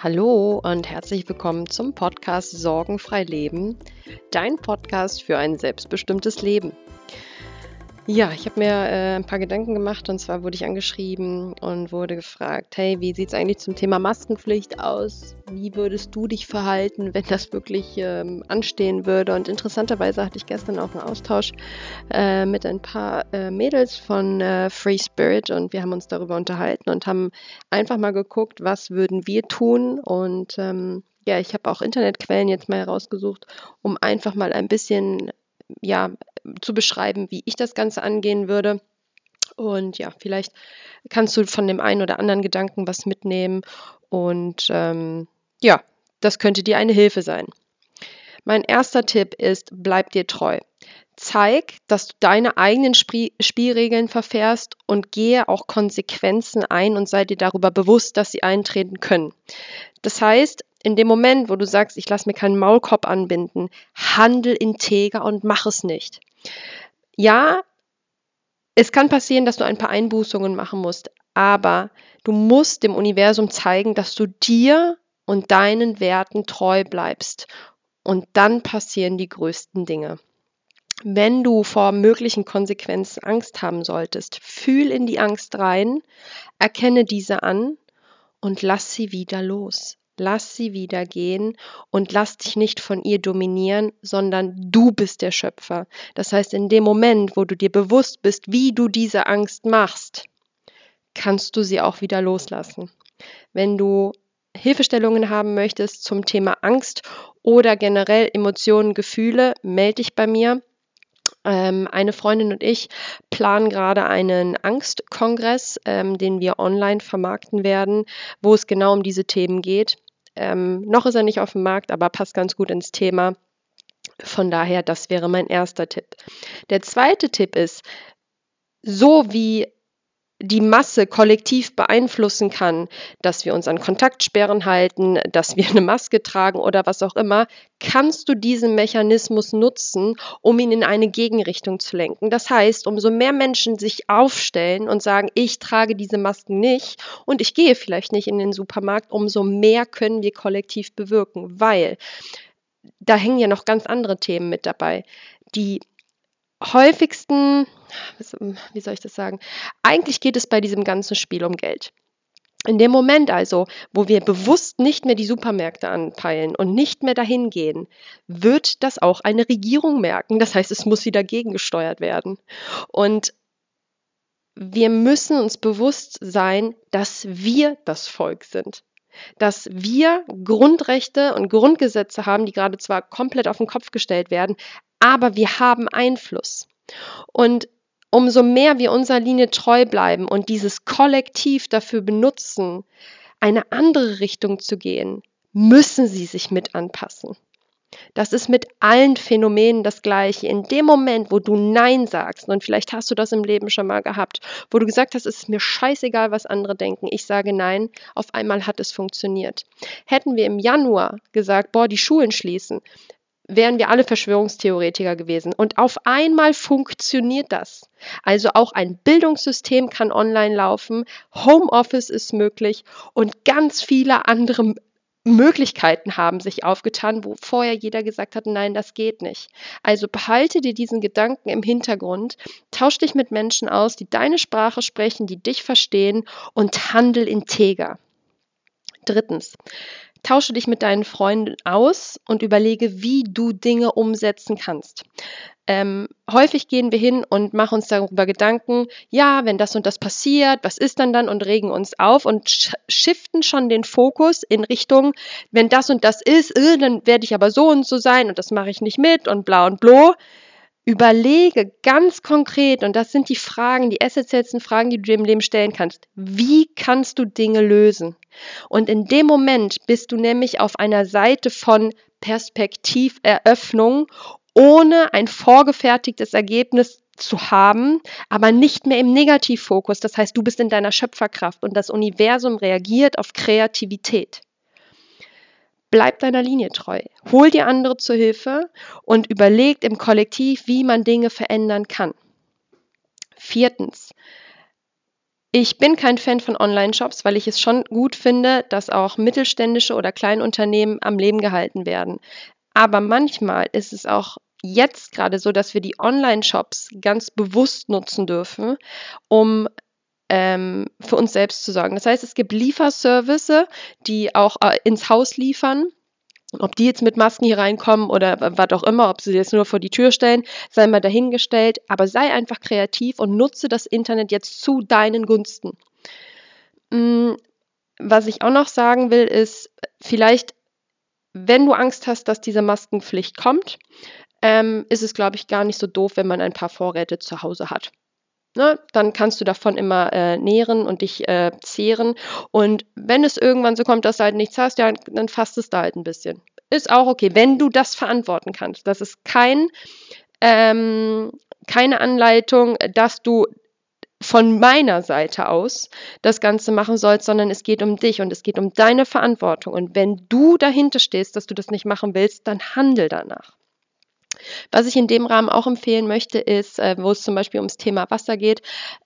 Hallo und herzlich willkommen zum Podcast Sorgenfrei Leben, dein Podcast für ein selbstbestimmtes Leben. Ja, ich habe mir äh, ein paar Gedanken gemacht und zwar wurde ich angeschrieben und wurde gefragt, hey, wie sieht es eigentlich zum Thema Maskenpflicht aus? Wie würdest du dich verhalten, wenn das wirklich ähm, anstehen würde? Und interessanterweise hatte ich gestern auch einen Austausch äh, mit ein paar äh, Mädels von äh, Free Spirit und wir haben uns darüber unterhalten und haben einfach mal geguckt, was würden wir tun und ähm, ja, ich habe auch Internetquellen jetzt mal herausgesucht, um einfach mal ein bisschen ja, zu beschreiben, wie ich das Ganze angehen würde. Und ja, vielleicht kannst du von dem einen oder anderen Gedanken was mitnehmen. Und ähm, ja, das könnte dir eine Hilfe sein. Mein erster Tipp ist, bleib dir treu. Zeig, dass du deine eigenen Spie Spielregeln verfährst und gehe auch Konsequenzen ein und sei dir darüber bewusst, dass sie eintreten können. Das heißt, in dem Moment, wo du sagst, ich lasse mir keinen Maulkorb anbinden, handel integer und mach es nicht. Ja, es kann passieren, dass du ein paar Einbußungen machen musst, aber du musst dem Universum zeigen, dass du dir und deinen Werten treu bleibst. Und dann passieren die größten Dinge. Wenn du vor möglichen Konsequenzen Angst haben solltest, fühl in die Angst rein, erkenne diese an und lass sie wieder los. Lass sie wieder gehen und lass dich nicht von ihr dominieren, sondern du bist der Schöpfer. Das heißt, in dem Moment, wo du dir bewusst bist, wie du diese Angst machst, kannst du sie auch wieder loslassen. Wenn du Hilfestellungen haben möchtest zum Thema Angst oder generell Emotionen, Gefühle, melde dich bei mir. Ähm, eine Freundin und ich planen gerade einen Angstkongress, ähm, den wir online vermarkten werden, wo es genau um diese Themen geht. Ähm, noch ist er nicht auf dem Markt, aber passt ganz gut ins Thema. Von daher, das wäre mein erster Tipp. Der zweite Tipp ist, so wie die Masse kollektiv beeinflussen kann, dass wir uns an Kontaktsperren halten, dass wir eine Maske tragen oder was auch immer, kannst du diesen Mechanismus nutzen, um ihn in eine Gegenrichtung zu lenken. Das heißt, umso mehr Menschen sich aufstellen und sagen, ich trage diese Masken nicht und ich gehe vielleicht nicht in den Supermarkt, umso mehr können wir kollektiv bewirken, weil da hängen ja noch ganz andere Themen mit dabei. Die häufigsten, wie soll ich das sagen? Eigentlich geht es bei diesem ganzen Spiel um Geld. In dem Moment also, wo wir bewusst nicht mehr die Supermärkte anpeilen und nicht mehr dahin gehen, wird das auch eine Regierung merken. Das heißt, es muss wieder gegengesteuert werden. Und wir müssen uns bewusst sein, dass wir das Volk sind. Dass wir Grundrechte und Grundgesetze haben, die gerade zwar komplett auf den Kopf gestellt werden, aber wir haben Einfluss. Und umso mehr wir unserer Linie treu bleiben und dieses Kollektiv dafür benutzen, eine andere Richtung zu gehen, müssen sie sich mit anpassen. Das ist mit allen Phänomenen das Gleiche. In dem Moment, wo du Nein sagst, und vielleicht hast du das im Leben schon mal gehabt, wo du gesagt hast, es ist mir scheißegal, was andere denken, ich sage Nein, auf einmal hat es funktioniert. Hätten wir im Januar gesagt, boah, die Schulen schließen, wären wir alle Verschwörungstheoretiker gewesen. Und auf einmal funktioniert das. Also auch ein Bildungssystem kann online laufen, Homeoffice ist möglich und ganz viele andere Möglichkeiten haben sich aufgetan, wo vorher jeder gesagt hat, nein, das geht nicht. Also behalte dir diesen Gedanken im Hintergrund, tausch dich mit Menschen aus, die deine Sprache sprechen, die dich verstehen und handel integer. Drittens, Tausche dich mit deinen Freunden aus und überlege, wie du Dinge umsetzen kannst. Ähm, häufig gehen wir hin und machen uns darüber Gedanken, ja, wenn das und das passiert, was ist dann dann und regen uns auf und sh shiften schon den Fokus in Richtung, wenn das und das ist, äh, dann werde ich aber so und so sein und das mache ich nicht mit und bla und blo. Überlege ganz konkret, und das sind die Fragen, die essentiellsten Fragen, die du dir im Leben stellen kannst. Wie kannst du Dinge lösen? Und in dem Moment bist du nämlich auf einer Seite von Perspektiveröffnung, ohne ein vorgefertigtes Ergebnis zu haben, aber nicht mehr im Negativfokus. Das heißt, du bist in deiner Schöpferkraft und das Universum reagiert auf Kreativität. Bleib deiner Linie treu. Hol dir andere zur Hilfe und überlegt im Kollektiv, wie man Dinge verändern kann. Viertens, Ich bin kein Fan von Online-Shops, weil ich es schon gut finde, dass auch mittelständische oder Kleinunternehmen am Leben gehalten werden. Aber manchmal ist es auch jetzt gerade so, dass wir die Online-Shops ganz bewusst nutzen dürfen, um ähm, für uns selbst zu sorgen. Das heißt, es gibt Lieferservice, die auch äh, ins Haus liefern. Ob die jetzt mit Masken hier reinkommen oder was auch immer, ob sie jetzt nur vor die Tür stellen, sei mal dahingestellt. Aber sei einfach kreativ und nutze das Internet jetzt zu deinen Gunsten. Mm, was ich auch noch sagen will, ist vielleicht, wenn du Angst hast, dass diese Maskenpflicht kommt, ähm, ist es, glaube ich, gar nicht so doof, wenn man ein paar Vorräte zu Hause hat. Ne, dann kannst du davon immer äh, nähren und dich äh, zehren. Und wenn es irgendwann so kommt, dass du halt nichts hast, ja, dann fasst es da halt ein bisschen. Ist auch okay, wenn du das verantworten kannst. Das ist kein, ähm, keine Anleitung, dass du von meiner Seite aus das Ganze machen sollst, sondern es geht um dich und es geht um deine Verantwortung. Und wenn du dahinter stehst, dass du das nicht machen willst, dann handel danach. Was ich in dem Rahmen auch empfehlen möchte, ist, äh, wo es zum Beispiel ums Thema Wasser geht,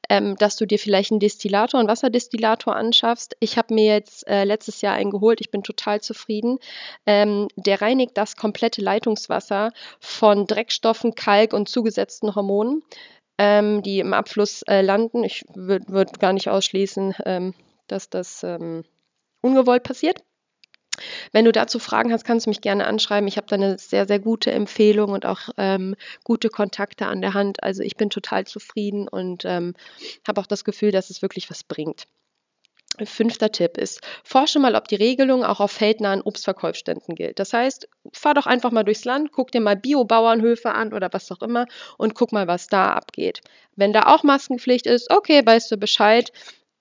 ähm, dass du dir vielleicht einen Destillator, einen Wasserdestillator anschaffst. Ich habe mir jetzt äh, letztes Jahr einen geholt, ich bin total zufrieden. Ähm, der reinigt das komplette Leitungswasser von Dreckstoffen, Kalk und zugesetzten Hormonen, ähm, die im Abfluss äh, landen. Ich würde würd gar nicht ausschließen, ähm, dass das ähm, ungewollt passiert. Wenn du dazu Fragen hast, kannst du mich gerne anschreiben. Ich habe da eine sehr, sehr gute Empfehlung und auch ähm, gute Kontakte an der Hand. Also ich bin total zufrieden und ähm, habe auch das Gefühl, dass es wirklich was bringt. Fünfter Tipp ist, forsche mal, ob die Regelung auch auf feldnahen Obstverkaufsständen gilt. Das heißt, fahr doch einfach mal durchs Land, guck dir mal Bio-Bauernhöfe an oder was auch immer und guck mal, was da abgeht. Wenn da auch Maskenpflicht ist, okay, weißt du Bescheid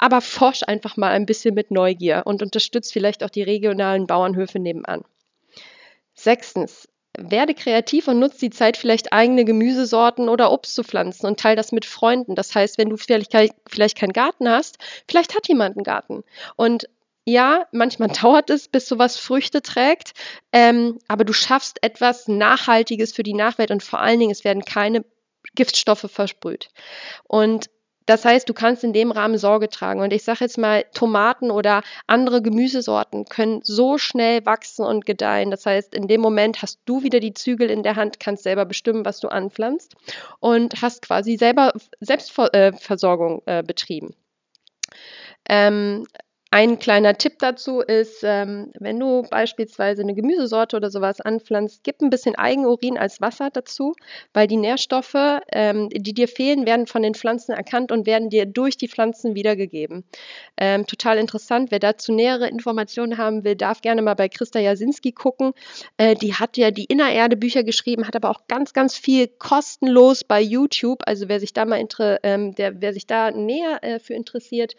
aber forsch einfach mal ein bisschen mit Neugier und unterstützt vielleicht auch die regionalen Bauernhöfe nebenan. Sechstens, werde kreativ und nutze die Zeit, vielleicht eigene Gemüsesorten oder Obst zu pflanzen und teile das mit Freunden. Das heißt, wenn du vielleicht, keinen Garten hast, vielleicht hat jemand einen Garten. Und ja, manchmal dauert es, bis sowas Früchte trägt, ähm, aber du schaffst etwas Nachhaltiges für die Nachwelt und vor allen Dingen, es werden keine Giftstoffe versprüht. Und das heißt, du kannst in dem Rahmen Sorge tragen. Und ich sage jetzt mal, Tomaten oder andere Gemüsesorten können so schnell wachsen und gedeihen. Das heißt, in dem Moment hast du wieder die Zügel in der Hand, kannst selber bestimmen, was du anpflanzt und hast quasi selber Selbstversorgung äh, betrieben. Ähm, ein kleiner Tipp dazu ist, ähm, wenn du beispielsweise eine Gemüsesorte oder sowas anpflanzt, gib ein bisschen Eigenurin als Wasser dazu, weil die Nährstoffe, ähm, die dir fehlen, werden von den Pflanzen erkannt und werden dir durch die Pflanzen wiedergegeben. Ähm, total interessant. Wer dazu nähere Informationen haben will, darf gerne mal bei Christa Jasinski gucken. Äh, die hat ja die Innererde Bücher geschrieben, hat aber auch ganz, ganz viel kostenlos bei YouTube. Also wer sich da mal ähm, der, wer sich da näher äh, für interessiert,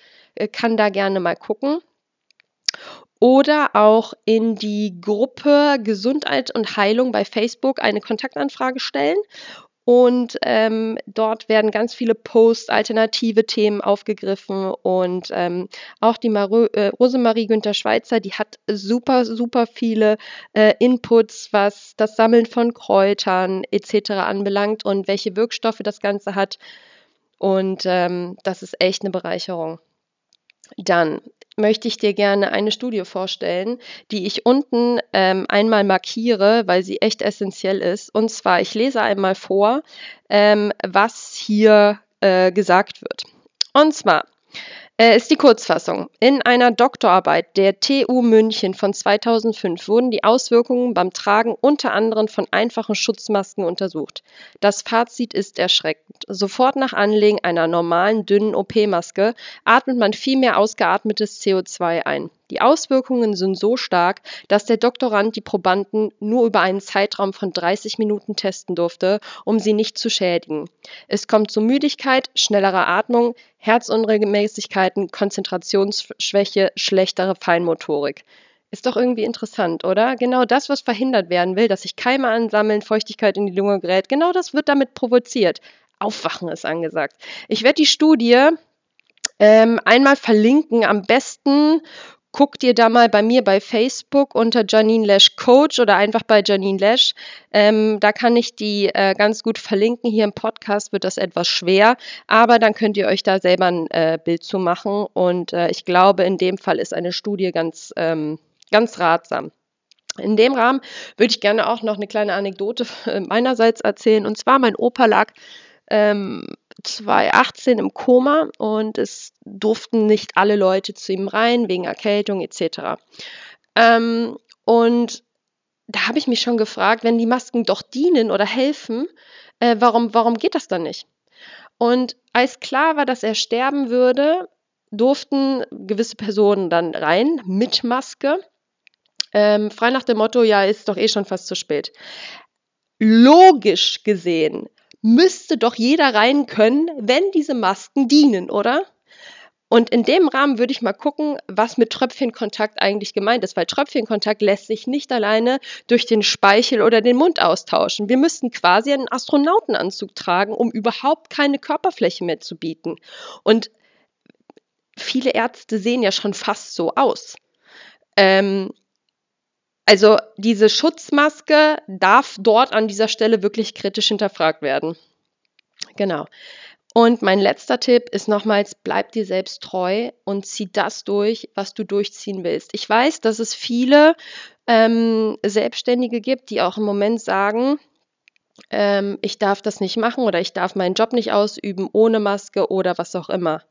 kann da gerne mal gucken. Oder auch in die Gruppe Gesundheit und Heilung bei Facebook eine Kontaktanfrage stellen. Und ähm, dort werden ganz viele Posts, alternative Themen aufgegriffen. Und ähm, auch die Maru äh, Rosemarie Günther Schweizer, die hat super, super viele äh, Inputs, was das Sammeln von Kräutern etc. anbelangt und welche Wirkstoffe das Ganze hat. Und ähm, das ist echt eine Bereicherung. Dann möchte ich dir gerne eine Studie vorstellen, die ich unten ähm, einmal markiere, weil sie echt essentiell ist. Und zwar, ich lese einmal vor, ähm, was hier äh, gesagt wird. Und zwar, ist die Kurzfassung. In einer Doktorarbeit der TU München von 2005 wurden die Auswirkungen beim Tragen unter anderem von einfachen Schutzmasken untersucht. Das Fazit ist erschreckend. Sofort nach Anlegen einer normalen dünnen OP-Maske atmet man viel mehr ausgeatmetes CO2 ein. Die Auswirkungen sind so stark, dass der Doktorand die Probanden nur über einen Zeitraum von 30 Minuten testen durfte, um sie nicht zu schädigen. Es kommt zu Müdigkeit, schnellerer Atmung, Herzunregelmäßigkeiten, Konzentrationsschwäche, schlechtere Feinmotorik. Ist doch irgendwie interessant, oder? Genau das, was verhindert werden will, dass sich Keime ansammeln, Feuchtigkeit in die Lunge gerät, genau das wird damit provoziert. Aufwachen ist angesagt. Ich werde die Studie ähm, einmal verlinken, am besten guck dir da mal bei mir bei Facebook unter Janine Lesch Coach oder einfach bei Janine Lesch. Ähm, da kann ich die äh, ganz gut verlinken. Hier im Podcast wird das etwas schwer, aber dann könnt ihr euch da selber ein äh, Bild zu machen. Und äh, ich glaube, in dem Fall ist eine Studie ganz, ähm, ganz ratsam. In dem Rahmen würde ich gerne auch noch eine kleine Anekdote meinerseits erzählen. Und zwar, mein Opa lag ähm, 2018 im Koma und es durften nicht alle Leute zu ihm rein, wegen Erkältung etc. Ähm, und da habe ich mich schon gefragt, wenn die Masken doch dienen oder helfen, äh, warum, warum geht das dann nicht? Und als klar war, dass er sterben würde, durften gewisse Personen dann rein mit Maske. Ähm, frei nach dem Motto, ja, ist doch eh schon fast zu spät. Logisch gesehen müsste doch jeder rein können, wenn diese Masken dienen, oder? Und in dem Rahmen würde ich mal gucken, was mit Tröpfchenkontakt eigentlich gemeint ist, weil Tröpfchenkontakt lässt sich nicht alleine durch den Speichel oder den Mund austauschen. Wir müssten quasi einen Astronautenanzug tragen, um überhaupt keine Körperfläche mehr zu bieten. Und viele Ärzte sehen ja schon fast so aus. Ähm, also diese Schutzmaske darf dort an dieser Stelle wirklich kritisch hinterfragt werden. Genau. Und mein letzter Tipp ist nochmals, bleib dir selbst treu und zieh das durch, was du durchziehen willst. Ich weiß, dass es viele ähm, Selbstständige gibt, die auch im Moment sagen, ähm, ich darf das nicht machen oder ich darf meinen Job nicht ausüben ohne Maske oder was auch immer.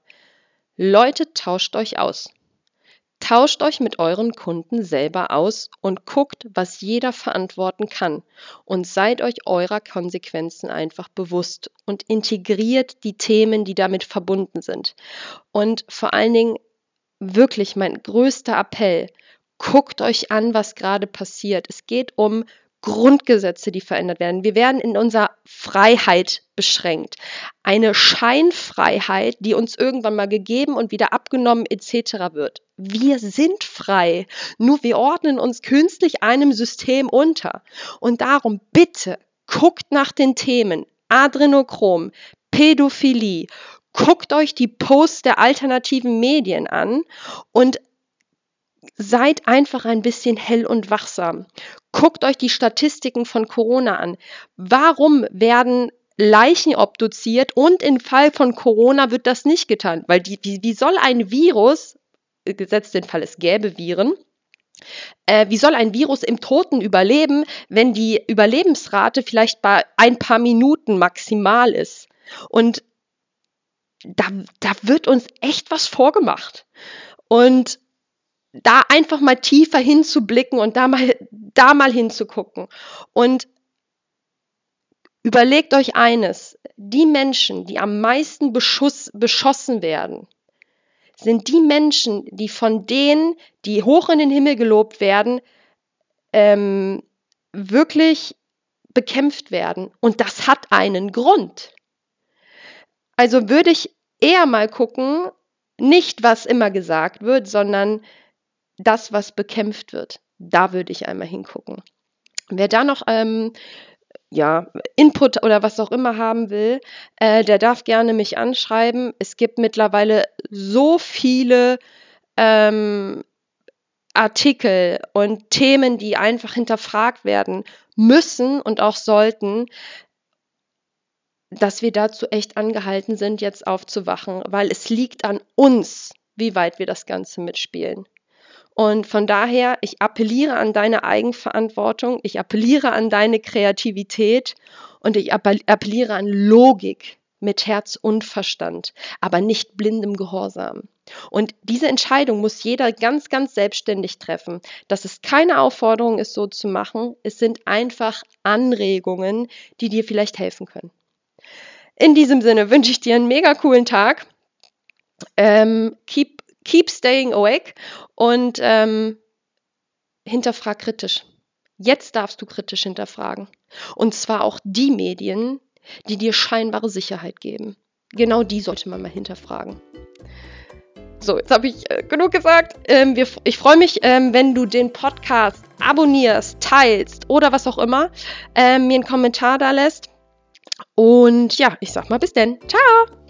Leute, tauscht euch aus. Tauscht euch mit euren Kunden selber aus und guckt, was jeder verantworten kann und seid euch eurer Konsequenzen einfach bewusst und integriert die Themen, die damit verbunden sind. Und vor allen Dingen wirklich mein größter Appell, guckt euch an, was gerade passiert. Es geht um Grundgesetze, die verändert werden. Wir werden in unserer Freiheit beschränkt. Eine Scheinfreiheit, die uns irgendwann mal gegeben und wieder abgenommen etc. wird. Wir sind frei, nur wir ordnen uns künstlich einem System unter. Und darum bitte guckt nach den Themen Adrenochrom, Pädophilie, guckt euch die Posts der alternativen Medien an und seid einfach ein bisschen hell und wachsam. Guckt euch die Statistiken von Corona an. Warum werden Leichen obduziert und im Fall von Corona wird das nicht getan? Weil die, wie, wie soll ein Virus, gesetzt den Fall es gäbe Viren, äh, wie soll ein Virus im Toten überleben, wenn die Überlebensrate vielleicht bei ein paar Minuten maximal ist? Und da, da wird uns echt was vorgemacht. Und da einfach mal tiefer hinzublicken und da mal, da mal hinzugucken. Und überlegt euch eines, die Menschen, die am meisten beschuss, beschossen werden, sind die Menschen, die von denen, die hoch in den Himmel gelobt werden, ähm, wirklich bekämpft werden. Und das hat einen Grund. Also würde ich eher mal gucken, nicht was immer gesagt wird, sondern das, was bekämpft wird. Da würde ich einmal hingucken. Wer da noch ähm, ja, Input oder was auch immer haben will, äh, der darf gerne mich anschreiben. Es gibt mittlerweile so viele ähm, Artikel und Themen, die einfach hinterfragt werden müssen und auch sollten, dass wir dazu echt angehalten sind, jetzt aufzuwachen, weil es liegt an uns, wie weit wir das Ganze mitspielen. Und von daher, ich appelliere an deine Eigenverantwortung, ich appelliere an deine Kreativität und ich appelliere an Logik mit Herz und Verstand, aber nicht blindem Gehorsam. Und diese Entscheidung muss jeder ganz, ganz selbstständig treffen. Dass es keine Aufforderung ist, so zu machen. Es sind einfach Anregungen, die dir vielleicht helfen können. In diesem Sinne wünsche ich dir einen mega coolen Tag. Ähm, keep keep staying awake und ähm, hinterfrag kritisch. Jetzt darfst du kritisch hinterfragen. Und zwar auch die Medien, die dir scheinbare Sicherheit geben. Genau die sollte man mal hinterfragen. So, jetzt habe ich äh, genug gesagt. Ähm, wir, ich freue mich, ähm, wenn du den Podcast abonnierst, teilst oder was auch immer, ähm, mir einen Kommentar da lässt. Und ja, ich sag mal bis denn. Ciao!